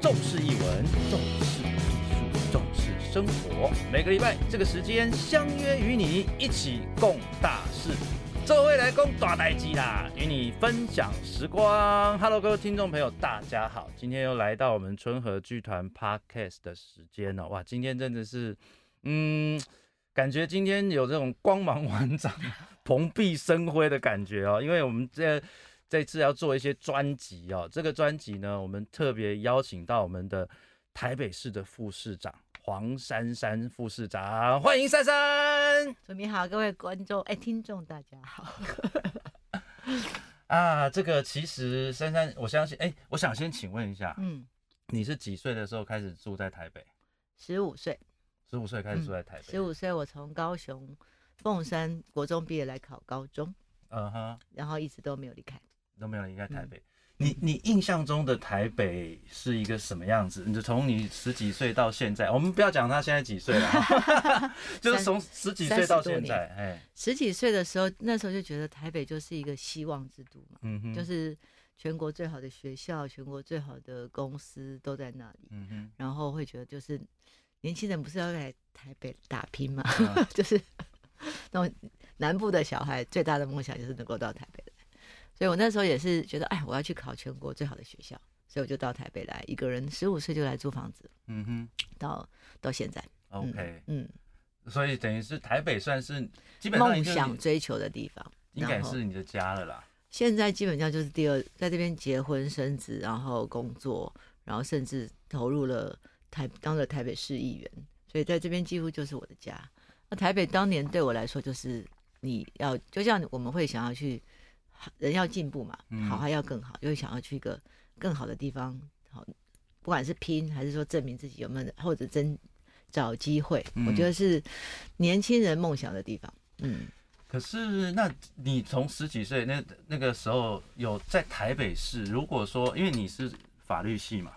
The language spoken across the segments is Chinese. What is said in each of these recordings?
重视译文，重视艺术，重视生活。每个礼拜这个时间相约与你一起共大事。这回来攻大代机啦，与你分享时光。Hello，各位听众朋友，大家好，今天又来到我们春和剧团 Podcast 的时间了。哇，今天真的是，嗯，感觉今天有这种光芒万丈、蓬荜生辉的感觉哦，因为我们这这次要做一些专辑哦。这个专辑呢，我们特别邀请到我们的台北市的副市长。黄珊珊副市长，欢迎珊珊。主持好，各位观众，哎，听众大家好。啊，这个其实珊珊，我相信，哎，我想先请问一下，嗯，你是几岁的时候开始住在台北？十五岁。十五岁开始住在台北。十五岁，我从高雄凤山国中毕业来考高中，嗯哼，然后一直都没有离开，都没有离开台北。你你印象中的台北是一个什么样子？你就从你十几岁到现在，我们不要讲他现在几岁了，就是从十几岁到现在，哎，十几岁的时候，那时候就觉得台北就是一个希望之都嘛，嗯哼，就是全国最好的学校、全国最好的公司都在那里，嗯哼，然后会觉得就是年轻人不是要来台北打拼嘛，就是那种南部的小孩最大的梦想就是能够到台北。所以我那时候也是觉得，哎，我要去考全国最好的学校，所以我就到台北来，一个人十五岁就来租房子，嗯哼，到到现在，OK，嗯，所以等于是台北算是基本上梦想追求的地方，应该是你的家了啦。现在基本上就是第二，在这边结婚生子，然后工作，然后甚至投入了台当了台北市议员，所以在这边几乎就是我的家。那台北当年对我来说，就是你要就像我们会想要去。人要进步嘛，好还要更好，就会想要去一个更好的地方，好，不管是拼还是说证明自己有没有，或者真找机会，我觉得是年轻人梦想的地方。嗯，可是那你从十几岁那那个时候有在台北市，如果说因为你是法律系嘛，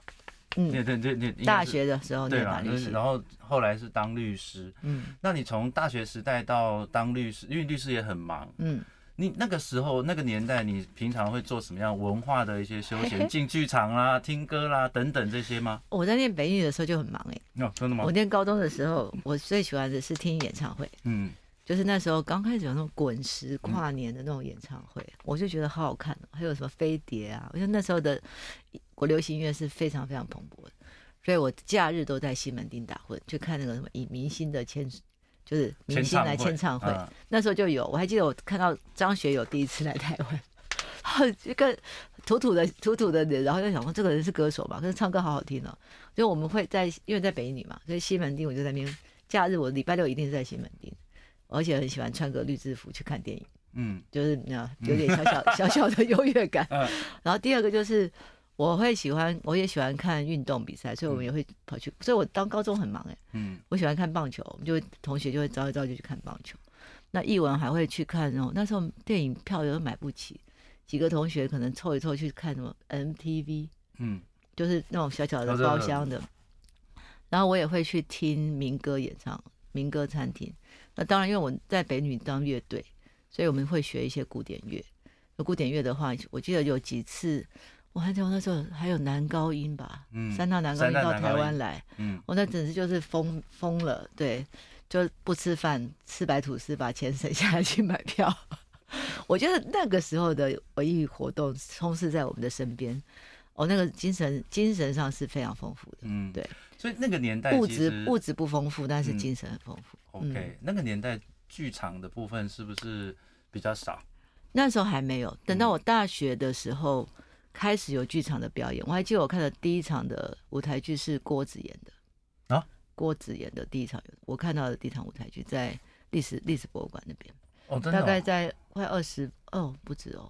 嗯，对对对对，大学的时候对吧？然后后来是当律师，嗯，那你从大学时代到当律师，因为律师也很忙，嗯。你那个时候那个年代，你平常会做什么样文化的一些休闲？进剧场啦、听歌啦等等这些吗？我在念北语的时候就很忙哎。哦，真的吗？我念高中的时候，我最喜欢的是听演唱会。嗯，就是那时候刚开始有那种滚石跨年的那种演唱会，我就觉得好好看。还有什么飞碟啊？我觉得那时候的国流行音乐是非常非常蓬勃的，所以我假日都在西门町打混，去看那个什么以明星的签。就是明星来签唱会，那时候就有，我还记得我看到张学友第一次来台湾，一个土土的土土的人，然后就想说这个人是歌手吧，可是唱歌好好听哦。就我们会在，因为在北女嘛，所以西门町我就在那边，假日我礼拜六一定是在西门町，而且很喜欢穿个绿制服去看电影，嗯，就是那有点 小小小小的优越感。然后第二个就是。我会喜欢，我也喜欢看运动比赛，所以我们也会跑去。所以我当高中很忙哎，嗯，我喜欢看棒球，我们就同学就会招一招就去看棒球。那译文还会去看哦，那时候电影票又买不起，几个同学可能凑一凑去看什么 MTV，嗯，就是那种小小的包厢的。然后我也会去听民歌演唱，民歌餐厅。那当然，因为我在北女当乐队，所以我们会学一些古典乐。古典乐的话，我记得有几次。我还记得那时候还有男高音吧，嗯三大男高音到台湾来，我那简直就是疯疯了，对，就不吃饭，吃白吐司，把钱省下来去买票。我觉得那个时候的文艺活动充斥在我们的身边，哦，那个精神精神上是非常丰富的，嗯，对。所以那个年代物质物质不丰富，但是精神很丰富。OK，那个年代剧场的部分是不是比较少？那时候还没有，等到我大学的时候。开始有剧场的表演，我还记得我看的第一场的舞台剧是郭子演的。啊，郭子演的第一场，我看到的第一场舞台剧在历史历史博物馆那边，哦，大概在快二十哦，不止哦。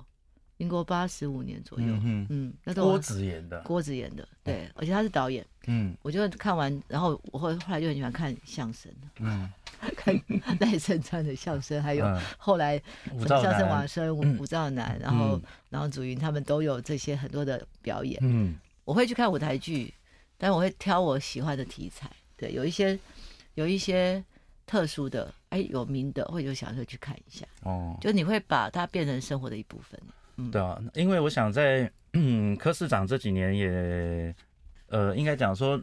民国八十五年左右，嗯嗯，那郭子演的，郭子演的，对，而且他是导演，嗯，我就看完，然后我后后来就很喜欢看相声，嗯，看 赖声川的相声，还有后来相声王生、吴兆南，然后然后祖云他们都有这些很多的表演，嗯，我会去看舞台剧，但我会挑我喜欢的题材，对，有一些有一些特殊的，哎，有名的，或者想说去看一下，哦，就你会把它变成生活的一部分。对啊，因为我想在嗯，柯市长这几年也呃，应该讲说，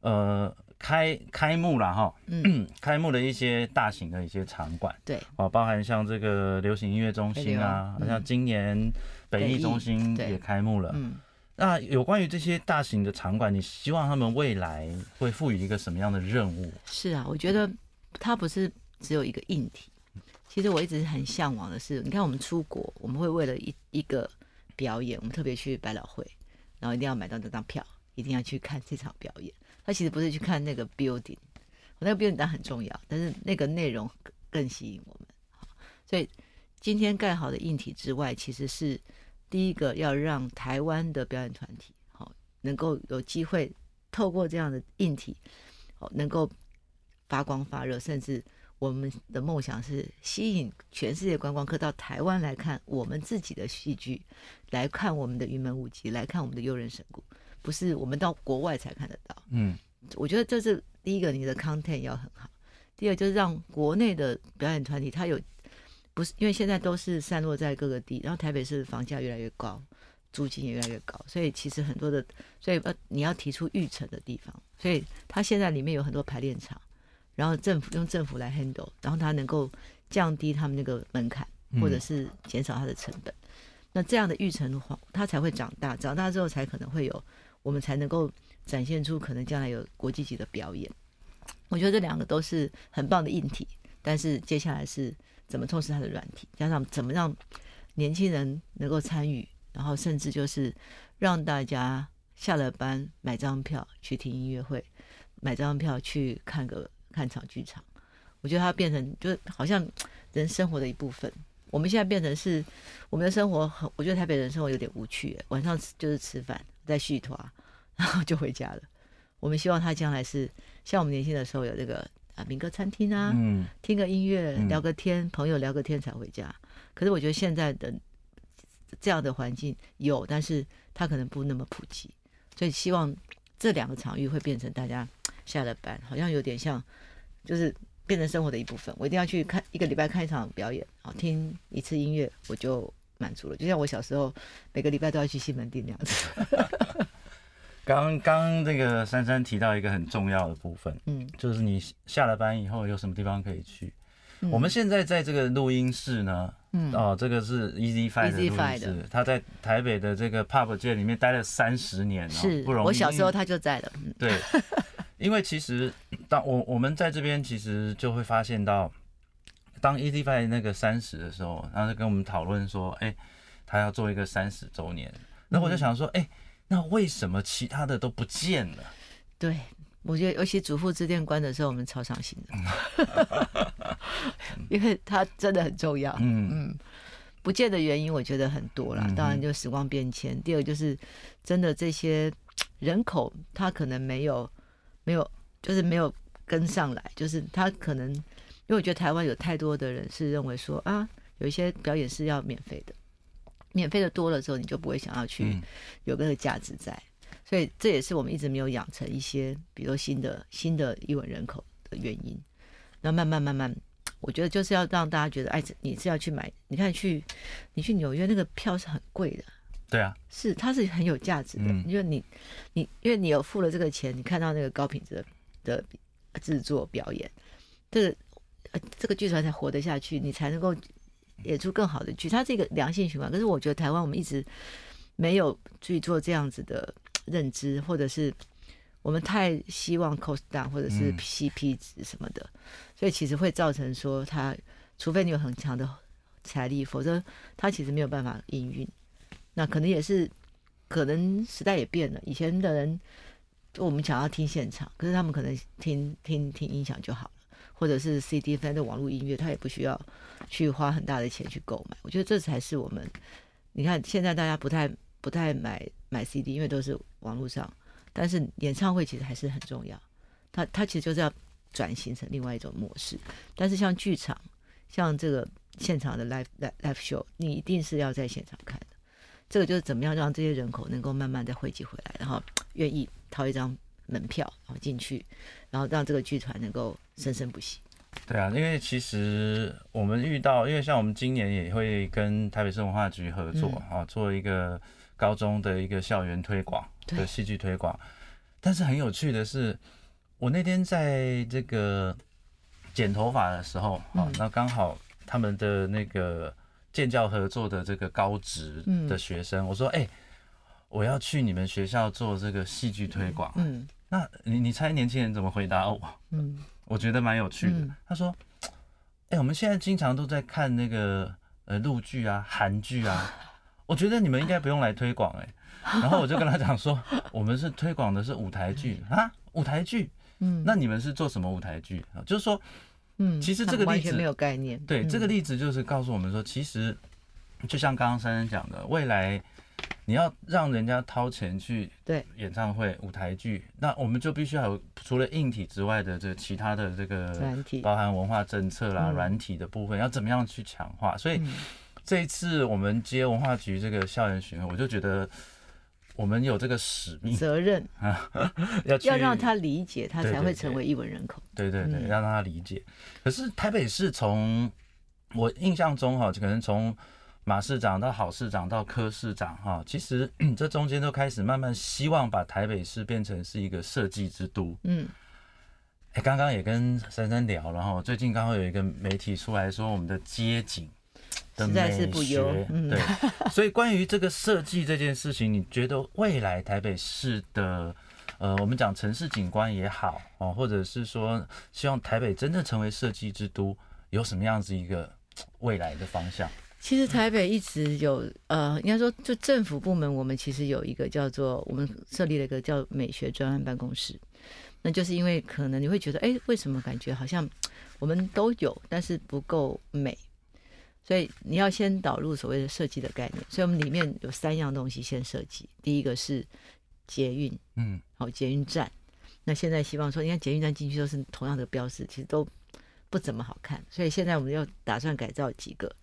呃，开开幕了哈，嗯，开幕的一些大型的一些场馆，对，哦，包含像这个流行音乐中心啊，像今年北艺中心也开幕了，嗯，那有关于这些大型的场馆，你希望他们未来会赋予一个什么样的任务？是啊，我觉得它不是只有一个硬体，其实我一直很向往的是，你看我们出国，我们会为了一一个表演，我们特别去百老汇，然后一定要买到这张票。一定要去看这场表演。他其实不是去看那个 building，那个 building 当然很重要，但是那个内容更吸引我们。所以今天盖好的硬体之外，其实是第一个要让台湾的表演团体好能够有机会透过这样的硬体，好能够发光发热，甚至我们的梦想是吸引全世界观光客到台湾来看我们自己的戏剧，来看我们的云门舞集，来看我们的悠人神鼓。不是我们到国外才看得到，嗯，我觉得这是第一个，你的 content 要很好。第二就是让国内的表演团体，他有不是因为现在都是散落在各个地，然后台北市房价越来越高，租金也越来越高，所以其实很多的，所以呃你要提出预成的地方，所以他现在里面有很多排练场，然后政府用政府来 handle，然后他能够降低他们那个门槛，或者是减少它的成本。那这样的育成的话，它才会长大，长大之后才可能会有。我们才能够展现出可能将来有国际级的表演。我觉得这两个都是很棒的硬体，但是接下来是怎么充实它的软体，加上怎么让年轻人能够参与，然后甚至就是让大家下了班买张票去听音乐会，买张票去看个看场剧场。我觉得它变成就是好像人生活的一部分。我们现在变成是我们的生活很，我觉得台北人生活有点无趣，晚上就是吃饭。在续团，然后就回家了。我们希望他将来是像我们年轻的时候有这个啊民歌餐厅啊，嗯，听个音乐，聊个天，朋友聊个天才回家。可是我觉得现在的这样的环境有，但是他可能不那么普及。所以希望这两个场域会变成大家下了班，好像有点像，就是变成生活的一部分。我一定要去看一个礼拜看一场表演，好听一次音乐，我就。满足了，就像我小时候每个礼拜都要去西门町那样子。刚刚这个珊珊提到一个很重要的部分，嗯，就是你下了班以后有什么地方可以去？我们现在在这个录音室呢，嗯，哦，这个是 Easy Five 的录音室，他在台北的这个 Pub 界里面待了三十年，是不容易。我小时候他就在了，对，因为其实当我我们在这边，其实就会发现到。当 e d Five 那个三十的时候，然后就跟我们讨论说，哎，他要做一个三十周年。那我就想说，哎，那为什么其他的都不见了？对，我觉得尤其祖父之店关的时候，我们超伤心的，因为它真的很重要。嗯嗯，不见的原因我觉得很多了，当然就时光变迁。第二就是真的这些人口，他可能没有没有，就是没有跟上来，就是他可能。因为我觉得台湾有太多的人是认为说啊，有一些表演是要免费的，免费的多了之后，你就不会想要去有那个价值在，所以这也是我们一直没有养成一些，比如新的新的译文人口的原因。那慢慢慢慢，我觉得就是要让大家觉得，哎，你是要去买，你看去你去纽约那个票是很贵的，对啊，是它是很有价值的，因为你你因为你有付了这个钱，你看到那个高品质的制作表演，这个。呃，这个剧团才活得下去，你才能够演出更好的剧。它是一个良性循环。可是我觉得台湾我们一直没有去做这样子的认知，或者是我们太希望 cost down 或者是 CP 值什么的，所以其实会造成说，它除非你有很强的财力，否则它其实没有办法营运。那可能也是可能时代也变了，以前的人我们想要听现场，可是他们可能听听听音响就好。或者是 CD 反正网络音乐，他也不需要去花很大的钱去购买。我觉得这才是我们，你看现在大家不太不太买买 CD，因为都是网络上。但是演唱会其实还是很重要，它它其实就是要转型成另外一种模式。但是像剧场，像这个现场的 live live show，你一定是要在现场看的。这个就是怎么样让这些人口能够慢慢再汇集回来，然后愿意掏一张。门票然后进去，然后让这个剧团能够生生不息。对啊，因为其实我们遇到，因为像我们今年也会跟台北市文化局合作啊，做一个高中的一个校园推广的戏剧推广。但是很有趣的是，我那天在这个剪头发的时候，啊，那刚好他们的那个建教合作的这个高职的学生，我说，哎，我要去你们学校做这个戏剧推广。嗯，那你你猜年轻人怎么回答我？嗯，我觉得蛮有趣的。他说，哎，我们现在经常都在看那个呃陆剧啊、韩剧啊，我觉得你们应该不用来推广，哎。然后我就跟他讲说，我们是推广的是舞台剧啊，舞台剧，嗯，那你们是做什么舞台剧啊？就是说，嗯，其实这个例子没有概念，对，这个例子就是告诉我们说，其实就像刚刚珊珊讲的，未来你要让人家掏钱去对演唱会、舞台剧，那我们就必须要有除了硬体之外的这其他的这个软体，包含文化政策啦、软体的部分，要怎么样去强化？所以这一次我们接文化局这个校园巡回，我就觉得。我们有这个使命责任啊，要要让他理解，他才会成为一文人口。对对对，要让他理解。可是台北市从我印象中哈，可能从马市长到郝市长到柯市长哈，其实 这中间都开始慢慢希望把台北市变成是一个设计之都。嗯，哎，刚刚也跟珊珊聊了哈，最近刚好有一个媒体出来说我们的街景。的美学不优，对，所以关于这个设计这件事情，你觉得未来台北市的，呃，我们讲城市景观也好哦，或者是说希望台北真正成为设计之都，有什么样子一个未来的方向？其实台北一直有，呃，应该说就政府部门，我们其实有一个叫做我们设立了一个叫美学专案办公室，那就是因为可能你会觉得，哎，为什么感觉好像我们都有，但是不够美。所以你要先导入所谓的设计的概念，所以我们里面有三样东西先设计。第一个是捷运，嗯，好，捷运站。那现在希望说，你看捷运站进去都是同样的标识，其实都不怎么好看。所以现在我们要打算改造几个，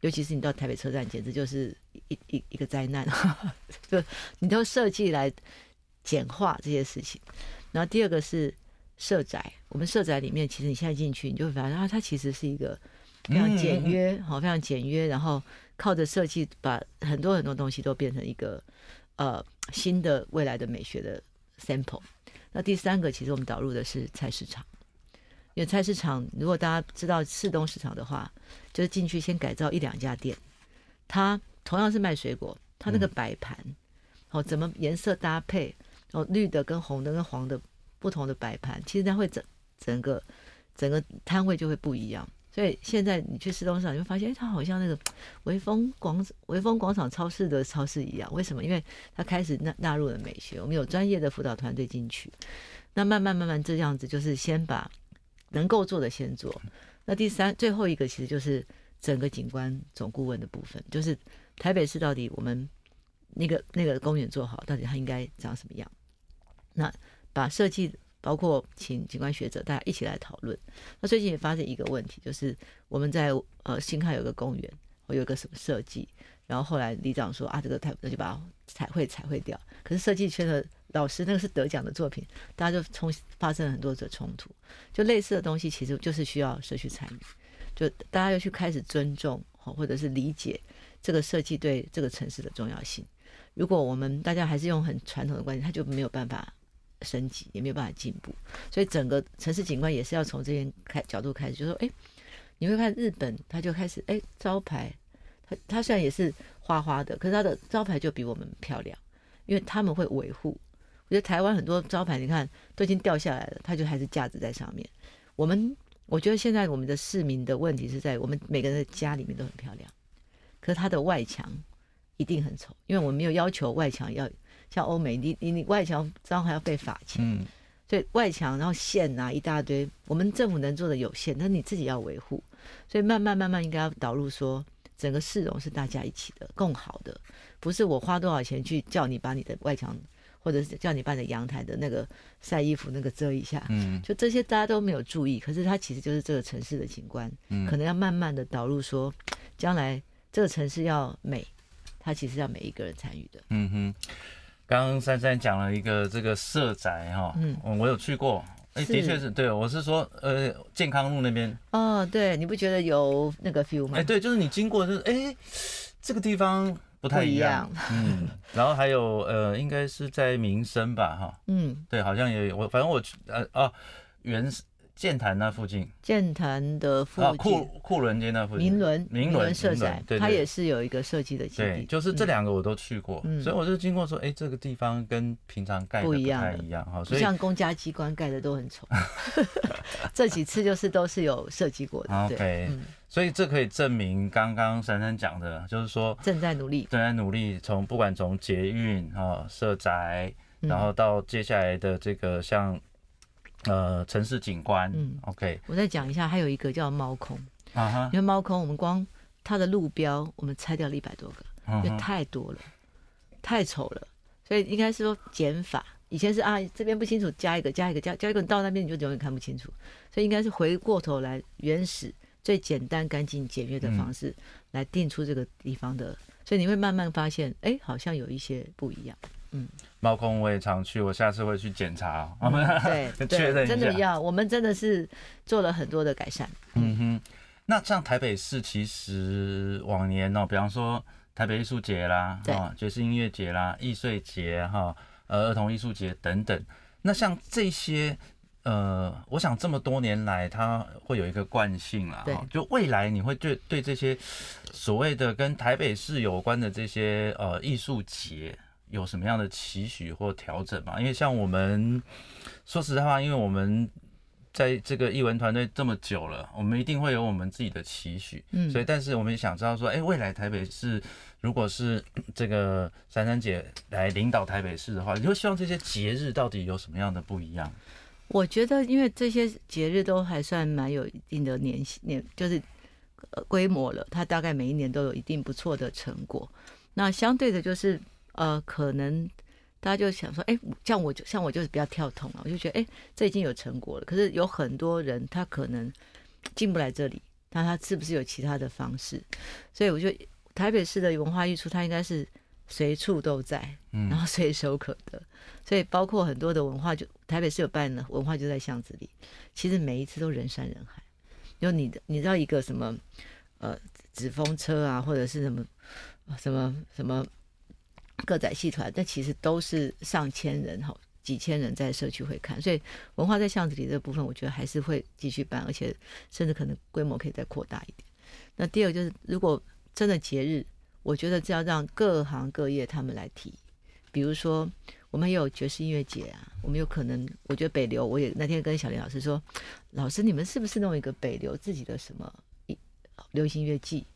尤其是你到台北车站，简直就是一一一个灾难。就你都设计来简化这些事情。然后第二个是社宅，我们社宅里面，其实你现在进去，你就会发现啊，它其实是一个。非常简约，好，非常简约，然后靠着设计把很多很多东西都变成一个呃新的未来的美学的 sample。那第三个，其实我们导入的是菜市场，因为菜市场如果大家知道市东市场的话，就是进去先改造一两家店，它同样是卖水果，它那个摆盘哦怎么颜色搭配哦绿的跟红的跟黄的不同的摆盘，其实它会整整个整个摊位就会不一样。所以现在你去市东市场，你会发现，哎，它好像那个威风广威风广场超市的超市一样。为什么？因为它开始纳纳入了美学，我们有专业的辅导团队进去。那慢慢慢慢这样子，就是先把能够做的先做。那第三最后一个，其实就是整个景观总顾问的部分，就是台北市到底我们那个那个公园做好，到底它应该长什么样？那把设计。包括请景观学者大家一起来讨论。那最近也发现一个问题，就是我们在呃新开有个公园，我有个什么设计，然后后来里长说啊这个太那就把彩绘彩绘掉。可是设计圈的老师那个是得奖的作品，大家就冲发生了很多的冲突。就类似的东西其实就是需要社区参与，就大家要去开始尊重或者是理解这个设计对这个城市的重要性。如果我们大家还是用很传统的观念，他就没有办法。升级也没有办法进步，所以整个城市景观也是要从这边开角度开始，就说，哎，你会看日本，他就开始，哎，招牌，他他虽然也是花花的，可是他的招牌就比我们漂亮，因为他们会维护。我觉得台湾很多招牌，你看都已经掉下来了，它就还是架子在上面。我们我觉得现在我们的市民的问题是在我们每个人的家里面都很漂亮，可是它的外墙一定很丑，因为我们没有要求外墙要。像欧美，你你你外墙这样还要被罚钱，嗯，所以外墙然后线啊一大堆，我们政府能做的有限，但你自己要维护，所以慢慢慢慢应该要导入说，整个市容是大家一起的，更好的，不是我花多少钱去叫你把你的外墙，或者是叫你把你的阳台的那个晒衣服那个遮一下，嗯，就这些大家都没有注意，可是它其实就是这个城市的景观，嗯，可能要慢慢的导入说，将来这个城市要美，它其实要每一个人参与的，嗯哼。刚刚珊珊讲了一个这个社宅哈，嗯，我有去过，哎，的确是对，我是说，呃，健康路那边，哦，对，你不觉得有那个 feel 吗？哎，对，就是你经过，就是哎，这个地方不太一样。嗯，然后还有呃，应该是在民生吧，哈。嗯，对，好像也有我，反正我呃哦，原始。剑潭那附近，建潭的附近，库库伦街那附近，明伦明伦社宅，它也是有一个设计的基地。就是这两个我都去过，所以我就经过说，哎，这个地方跟平常盖的不一样，不太一样哈。所以像公家机关盖的都很丑，这几次就是都是有设计过的。OK，所以这可以证明刚刚珊珊讲的，就是说正在努力，正在努力，从不管从捷运啊、社宅，然后到接下来的这个像。呃，城市景观，嗯，OK，我再讲一下，还有一个叫猫空啊哈，因为猫空，我们光它的路标，我们拆掉了一百多个，因为太多了，太丑了，所以应该是说减法。以前是啊，这边不清楚，加一个，加一个，加加一个，你到那边你就永远看不清楚，所以应该是回过头来，原始最简单、干净、简约的方式来定出这个地方的，所以你会慢慢发现，哎，好像有一些不一样。嗯，猫空我也常去，我下次会去检查，对，确认真的要，我们真的是做了很多的改善。嗯哼，那像台北市其实往年哦，比方说台北艺术节啦，啊，爵士音乐节啦，艺穗节哈，呃，儿童艺术节等等，那像这些，呃，我想这么多年来，它会有一个惯性啦，哈，就未来你会对对这些所谓的跟台北市有关的这些呃艺术节。有什么样的期许或调整嘛？因为像我们说实在话，因为我们在这个译文团队这么久了，我们一定会有我们自己的期许。嗯，所以但是我们也想知道说，哎，未来台北市如果是这个珊珊姐来领导台北市的话，你会希望这些节日到底有什么样的不一样？我觉得，因为这些节日都还算蛮有一定的年年，就是规模了，它大概每一年都有一定不错的成果。那相对的，就是。呃，可能大家就想说，哎，像我就像我就是比较跳通了，我就觉得，哎，这已经有成果了。可是有很多人他可能进不来这里，那他是不是有其他的方式？所以我觉得台北市的文化艺术，它应该是随处都在，然后随手可得。所以包括很多的文化，就台北市有办的文化就在巷子里，其实每一次都人山人海。就你的，你知道一个什么呃纸风车啊，或者是什么什么什么。个仔戏团，但其实都是上千人哈，几千人在社区会看，所以文化在巷子里这部分，我觉得还是会继续办，而且甚至可能规模可以再扩大一点。那第二就是，如果真的节日，我觉得这要让各行各业他们来提，比如说我们也有爵士音乐节啊，我们有可能，我觉得北流，我也那天跟小林老师说，老师你们是不是弄一个北流自己的什么一流行乐季，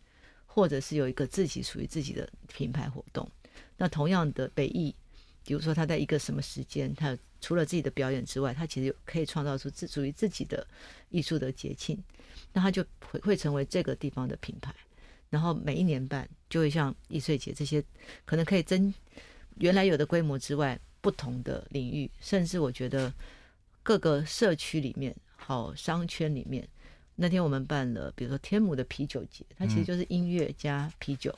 或者是有一个自己属于自己的品牌活动？那同样的北艺，比如说他在一个什么时间，他除了自己的表演之外，他其实可以创造出自属于自己的艺术的节庆，那他就会会成为这个地方的品牌。然后每一年办，就会像易碎节这些，可能可以增原来有的规模之外，不同的领域，甚至我觉得各个社区里面，好商圈里面，那天我们办了，比如说天母的啤酒节，它其实就是音乐加啤酒。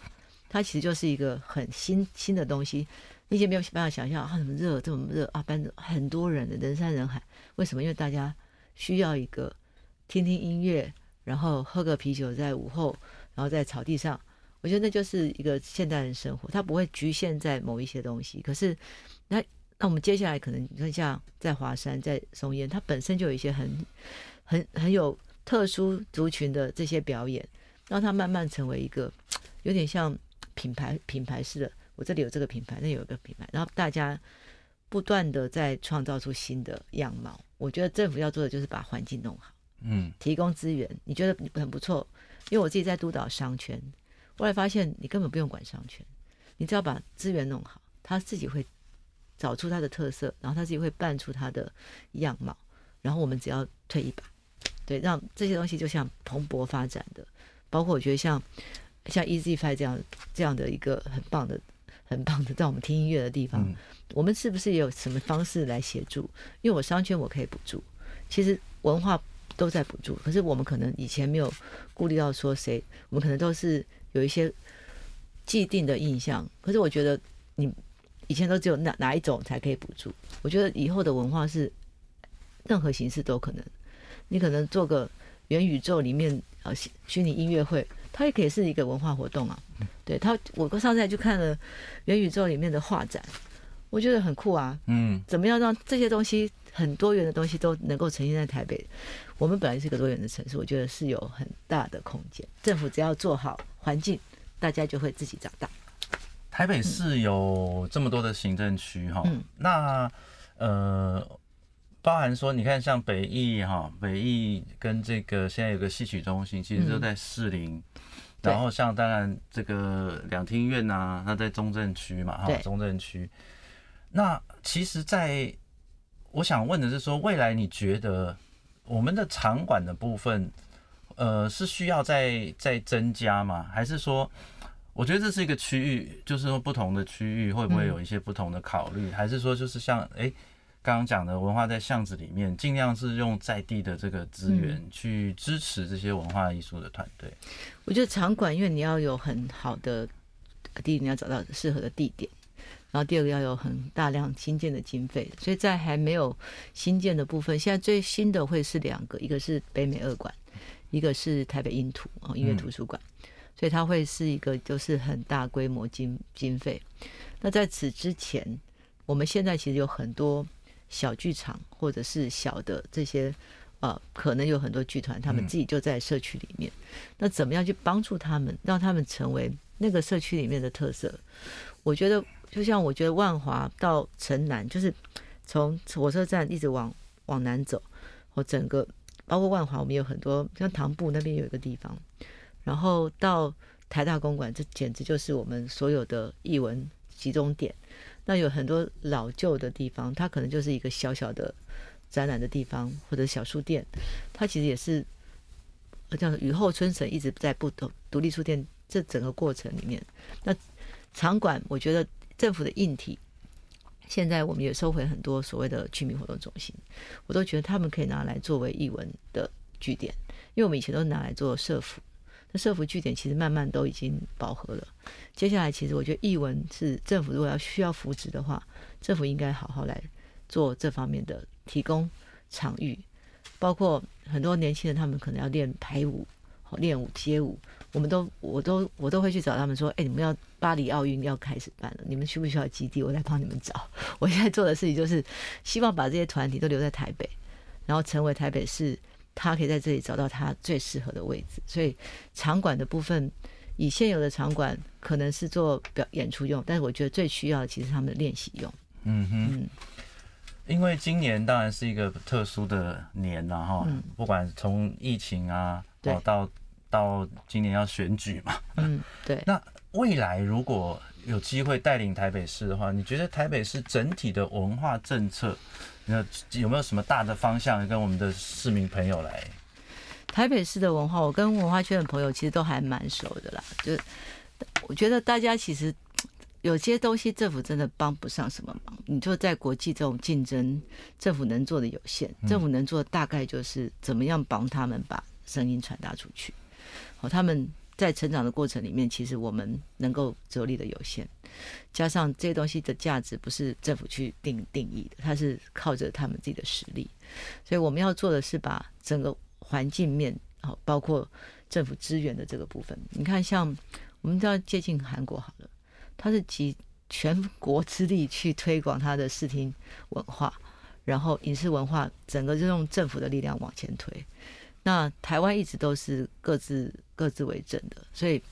它其实就是一个很新新的东西，那些没有办法想象啊，怎么热这么热啊，班很多人的人山人海，为什么？因为大家需要一个听听音乐，然后喝个啤酒，在午后，然后在草地上，我觉得那就是一个现代人生活，它不会局限在某一些东西。可是，那那我们接下来可能你看，像在华山、在松烟，它本身就有一些很很很有特殊族群的这些表演，让它慢慢成为一个有点像。品牌品牌式的，我这里有这个品牌，那有一个品牌，然后大家不断的在创造出新的样貌。我觉得政府要做的就是把环境弄好，嗯，提供资源。你觉得很不错，因为我自己在督导商圈，后来发现你根本不用管商圈，你只要把资源弄好，他自己会找出他的特色，然后他自己会办出他的样貌，然后我们只要退一把，对，让这些东西就像蓬勃发展的，包括我觉得像。像 Easy Five 这样这样的一个很棒的、很棒的，在我们听音乐的地方，我们是不是也有什么方式来协助？因为我商圈我可以补助，其实文化都在补助，可是我们可能以前没有顾虑到说谁，我们可能都是有一些既定的印象。可是我觉得你以前都只有哪哪一种才可以补助？我觉得以后的文化是任何形式都可能，你可能做个元宇宙里面呃虚拟音乐会。它也可以是一个文化活动啊。对它，我上次还去看了元宇宙里面的画展，我觉得很酷啊。嗯，怎么样让这些东西很多元的东西都能够呈现在台北？我们本来是一个多元的城市，我觉得是有很大的空间。政府只要做好环境，大家就会自己长大。台北市有这么多的行政区哈，那呃，包含说你看像北艺哈，北艺跟这个现在有个戏曲中心，其实都在士林，然后像当然这个两厅院呐，它在中正区嘛哈，中正区。那其实，在我想问的是说，未来你觉得我们的场馆的部分，呃，是需要再再增加吗？还是说？我觉得这是一个区域，就是说不同的区域会不会有一些不同的考虑，还是说就是像哎刚刚讲的文化在巷子里面，尽量是用在地的这个资源去支持这些文化艺术的团队。我觉得场馆，因为你要有很好的第一，你要找到适合的地点，然后第二个要有很大量新建的经费，所以在还没有新建的部分，现在最新的会是两个，一个是北美二馆，一个是台北音图哦音乐图书馆。所以它会是一个就是很大规模经经费。那在此之前，我们现在其实有很多小剧场或者是小的这些呃，可能有很多剧团，他们自己就在社区里面。那怎么样去帮助他们，让他们成为那个社区里面的特色？我觉得，就像我觉得万华到城南，就是从火车站一直往往南走，我整个包括万华，我们有很多像唐埠那边有一个地方。然后到台大公馆，这简直就是我们所有的译文集中点。那有很多老旧的地方，它可能就是一个小小的展览的地方，或者小书店。它其实也是这样雨后春笋一直在不同独立书店这整个过程里面。那场馆，我觉得政府的硬体，现在我们也收回很多所谓的居民活动中心，我都觉得他们可以拿来作为译文的据点，因为我们以前都拿来做社服。那社福据点其实慢慢都已经饱和了。接下来，其实我觉得译文是政府如果要需要扶持的话，政府应该好好来做这方面的提供场域，包括很多年轻人他们可能要练排舞、练舞、街舞，我们都我都我都会去找他们说：“哎，你们要巴黎奥运要开始办了，你们需不需要基地？我来帮你们找。”我现在做的事情就是希望把这些团体都留在台北，然后成为台北市。他可以在这里找到他最适合的位置，所以场馆的部分，以现有的场馆可能是做表演出用，但是我觉得最需要的其实他们的练习用。嗯哼，因为今年当然是一个特殊的年了哈，不管从疫情啊，到到今年要选举嘛，嗯，对。那未来如果有机会带领台北市的话，你觉得台北市整体的文化政策？那有没有什么大的方向跟我们的市民朋友来？台北市的文化，我跟文化圈的朋友其实都还蛮熟的啦。就我觉得大家其实有些东西政府真的帮不上什么忙。你就在国际这种竞争，政府能做的有限，政府能做的大概就是怎么样帮他们把声音传达出去。好，他们。在成长的过程里面，其实我们能够着力的有限，加上这些东西的价值不是政府去定定义的，它是靠着他们自己的实力。所以我们要做的是把整个环境面，好包括政府资源的这个部分。你看，像我们都要接近韩国好了，它是集全国之力去推广它的视听文化，然后影视文化，整个就用政府的力量往前推。那台湾一直都是各自各自为政的，所以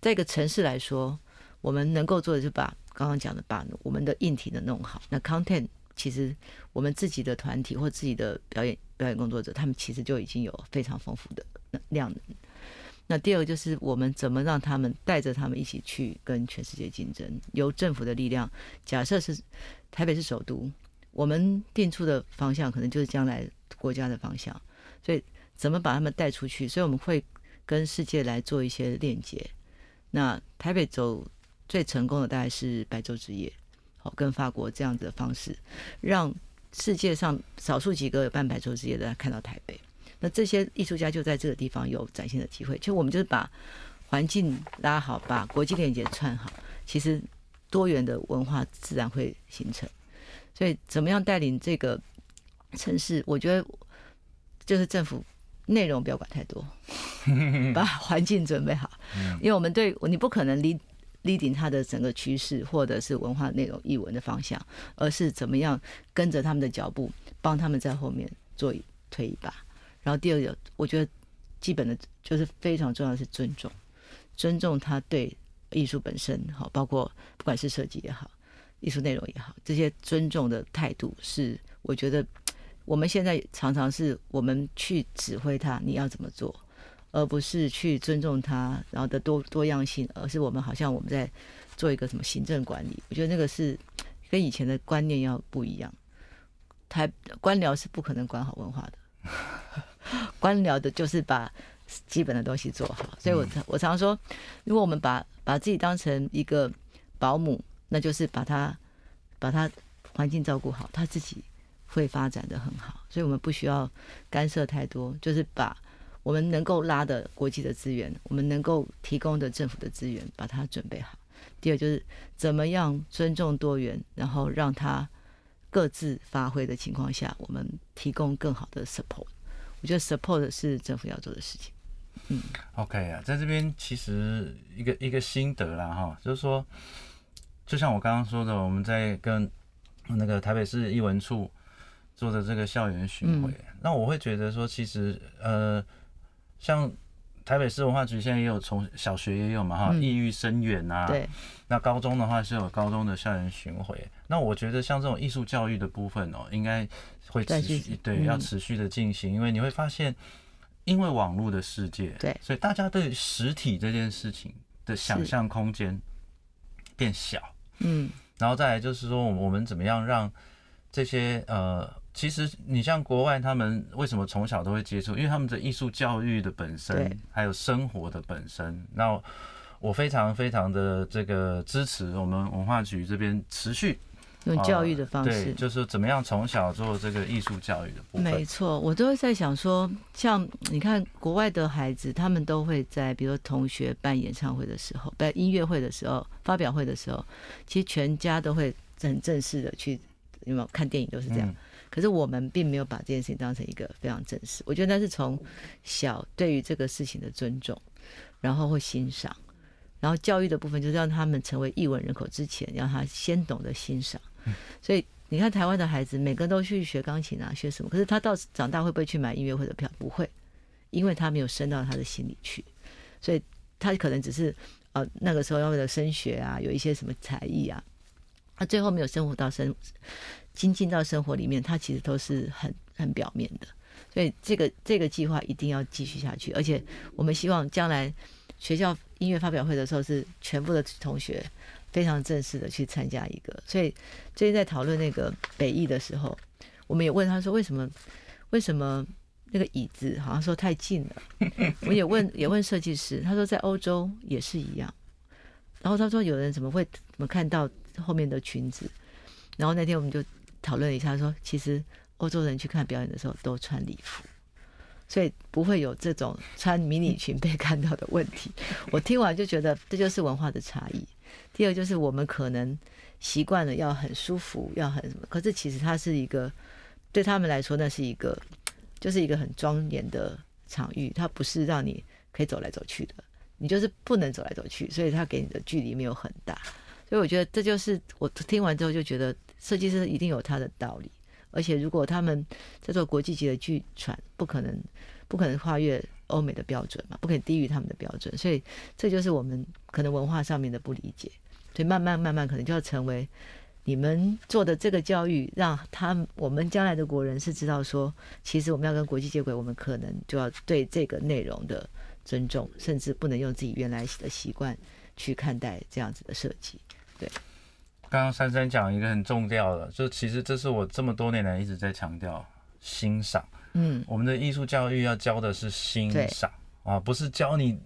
在一个城市来说，我们能够做的就把刚刚讲的把我们的硬体的弄好。那 content 其实我们自己的团体或自己的表演表演工作者，他们其实就已经有非常丰富的量能。那第二个就是我们怎么让他们带着他们一起去跟全世界竞争？由政府的力量，假设是台北是首都，我们定出的方向可能就是将来国家的方向，所以。怎么把他们带出去？所以我们会跟世界来做一些链接。那台北走最成功的大概是白昼之夜，好，跟法国这样子的方式，让世界上少数几个有办白昼之夜的看到台北。那这些艺术家就在这个地方有展现的机会。其实我们就是把环境拉好，把国际链接串好，其实多元的文化自然会形成。所以怎么样带领这个城市？我觉得就是政府。内容不要管太多，把环境准备好，因为我们对你不可能离。leading 它的整个趋势，或者是文化内容、译文的方向，而是怎么样跟着他们的脚步，帮他们在后面做推一把。然后第二个，我觉得基本的就是非常重要的是尊重，尊重他对艺术本身，好，包括不管是设计也好，艺术内容也好，这些尊重的态度是，我觉得我们现在常常是我们去指挥他你要怎么做。而不是去尊重他，然后的多多样性，而是我们好像我们在做一个什么行政管理。我觉得那个是跟以前的观念要不一样。台官僚是不可能管好文化的，官僚的就是把基本的东西做好。所以我我常说，如果我们把把自己当成一个保姆，那就是把他把他环境照顾好，他自己会发展的很好。所以我们不需要干涉太多，就是把。我们能够拉的国际的资源，我们能够提供的政府的资源，把它准备好。第二就是怎么样尊重多元，然后让它各自发挥的情况下，我们提供更好的 support。我觉得 support 是政府要做的事情。嗯，OK 啊，在这边其实一个一个心得啦哈，就是说，就像我刚刚说的，我们在跟那个台北市艺文处做的这个校园巡回，那我会觉得说，其实呃。像台北市文化局现在也有从小学也有嘛哈，抑郁生源呐。对。那高中的话是有高中的校园巡回。那我觉得像这种艺术教育的部分哦，应该会持续，对，要持续的进行，因为你会发现，因为网络的世界，对，所以大家对实体这件事情的想象空间变小。嗯。然后再来就是说，我们怎么样让这些呃。其实你像国外，他们为什么从小都会接触？因为他们的艺术教育的本身，还有生活的本身。那我非常非常的这个支持我们文化局这边持续用教育的方式，对，就是怎么样从小做这个艺术教育的部分。没错，我都会在想说，像你看国外的孩子，他们都会在比如同学办演唱会的时候、办音乐会的时候、发表会的时候，其实全家都会很正式的去，有没有看电影都是这样。可是我们并没有把这件事情当成一个非常正式。我觉得那是从小对于这个事情的尊重，然后会欣赏，然后教育的部分就是让他们成为译文人口之前，让他先懂得欣赏。所以你看台湾的孩子，每个都去学钢琴啊，学什么？可是他到长大会不会去买音乐会的票？不会，因为他没有升到他的心里去。所以他可能只是呃那个时候要为了升学啊，有一些什么才艺啊，他最后没有生活到生。精进到生活里面，它其实都是很很表面的，所以这个这个计划一定要继续下去。而且我们希望将来学校音乐发表会的时候，是全部的同学非常正式的去参加一个。所以最近在讨论那个北艺的时候，我们也问他说，为什么为什么那个椅子好像说太近了？我也问也问设计师，他说在欧洲也是一样。然后他说有人怎么会怎么看到后面的裙子？然后那天我们就。讨论一下，说其实欧洲人去看表演的时候都穿礼服，所以不会有这种穿迷你裙被看到的问题。我听完就觉得这就是文化的差异。第二就是我们可能习惯了要很舒服，要很什么，可是其实它是一个对他们来说那是一个就是一个很庄严的场域，它不是让你可以走来走去的，你就是不能走来走去，所以它给你的距离没有很大。所以我觉得这就是我听完之后就觉得。设计师一定有他的道理，而且如果他们在做国际级的剧传，不可能不可能跨越欧美的标准嘛，不可以低于他们的标准，所以这就是我们可能文化上面的不理解，所以慢慢慢慢可能就要成为你们做的这个教育，让他我们将来的国人是知道说，其实我们要跟国际接轨，我们可能就要对这个内容的尊重，甚至不能用自己原来的习惯去看待这样子的设计，对。刚刚珊珊讲一个很重要的，就其实这是我这么多年来一直在强调欣赏。嗯，我们的艺术教育要教的是欣赏啊，不是教你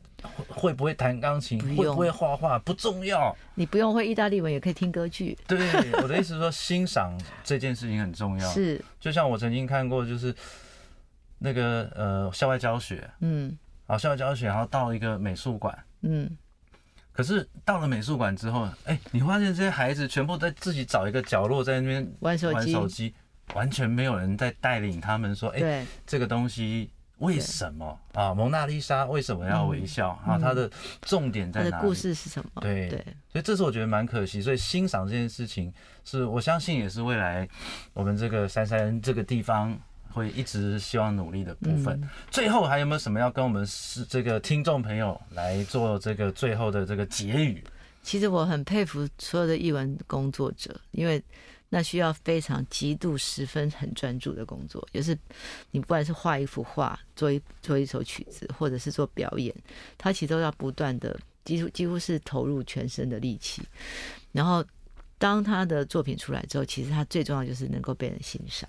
会不会弹钢琴，会不会画画，不重要。你不用会意大利文也可以听歌剧。对，我的意思说欣赏这件事情很重要。是，就像我曾经看过，就是那个呃校外教学，嗯，啊校外教学，然后到一个美术馆，嗯。可是到了美术馆之后，哎，你发现这些孩子全部在自己找一个角落在那边玩手机，玩手机，完全没有人在带领他们说，哎，这个东西为什么啊？蒙娜丽莎为什么要微笑啊？它的重点在哪？故事是什么？对对，所以这是我觉得蛮可惜。所以欣赏这件事情，是我相信也是未来我们这个三山这个地方会一直希望努力的部分。最后还有没有什么要跟我们是这个听众朋友来做这个最后的这个结语？其实我很佩服所有的译文工作者，因为。那需要非常极度十分很专注的工作，就是你不管是画一幅画、做一做一首曲子，或者是做表演，他其实都要不断的，几乎几乎是投入全身的力气。然后，当他的作品出来之后，其实他最重要就是能够被人欣赏。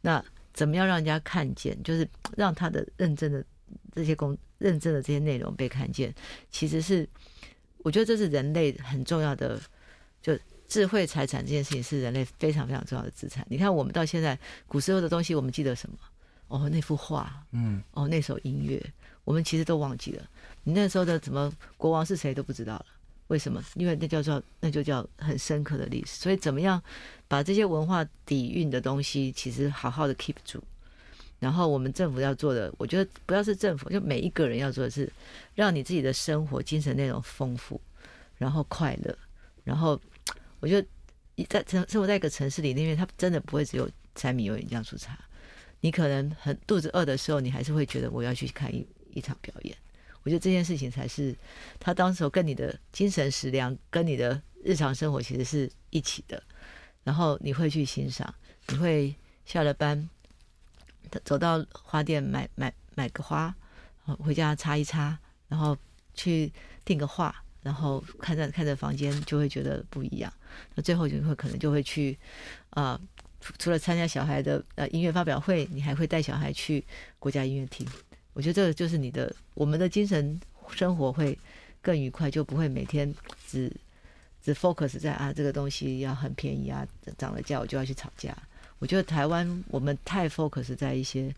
那怎么样让人家看见？就是让他的认真的这些工、认真的这些内容被看见。其实是，我觉得这是人类很重要的，就。智慧财产这件事情是人类非常非常重要的资产。你看，我们到现在古时候的东西，我们记得什么？哦，那幅画，嗯，哦，那首音乐，我们其实都忘记了。你那时候的怎么国王是谁都不知道了？为什么？因为那叫做那就叫很深刻的历史。所以，怎么样把这些文化底蕴的东西，其实好好的 keep 住。然后，我们政府要做的，我觉得不要是政府，就每一个人要做的是，让你自己的生活精神内容丰富，然后快乐，然后。我觉得在城生活在一个城市里，因为它真的不会只有柴米油盐酱醋茶。你可能很肚子饿的时候，你还是会觉得我要去看一一场表演。我觉得这件事情才是他当时候跟你的精神食粮、跟你的日常生活其实是一起的。然后你会去欣赏，你会下了班走到花店买买买个花，回家插一插，然后去订个画。然后看着看着房间，就会觉得不一样。那最后就会可能就会去，啊，除了参加小孩的呃音乐发表会，你还会带小孩去国家音乐厅。我觉得这个就是你的我们的精神生活会更愉快，就不会每天只只 focus 在啊这个东西要很便宜啊，涨了价我就要去吵架。我觉得台湾我们太 focus 在一些，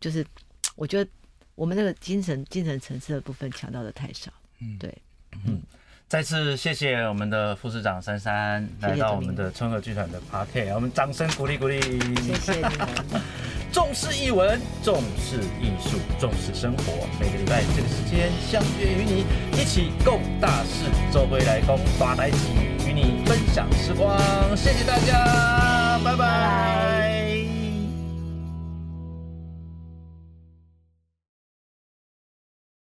就是我觉得我们那个精神精神层次的部分强调的太少。嗯，对。嗯，再次谢谢我们的副市长珊珊来到我们的春和剧团的 party，我们掌声鼓励鼓励。谢谢你们。重视译文，重视艺术，重视生活。每个礼拜这个时间相约与你一起共大事，周归来共大台集，与你分享时光。谢谢大家，拜拜。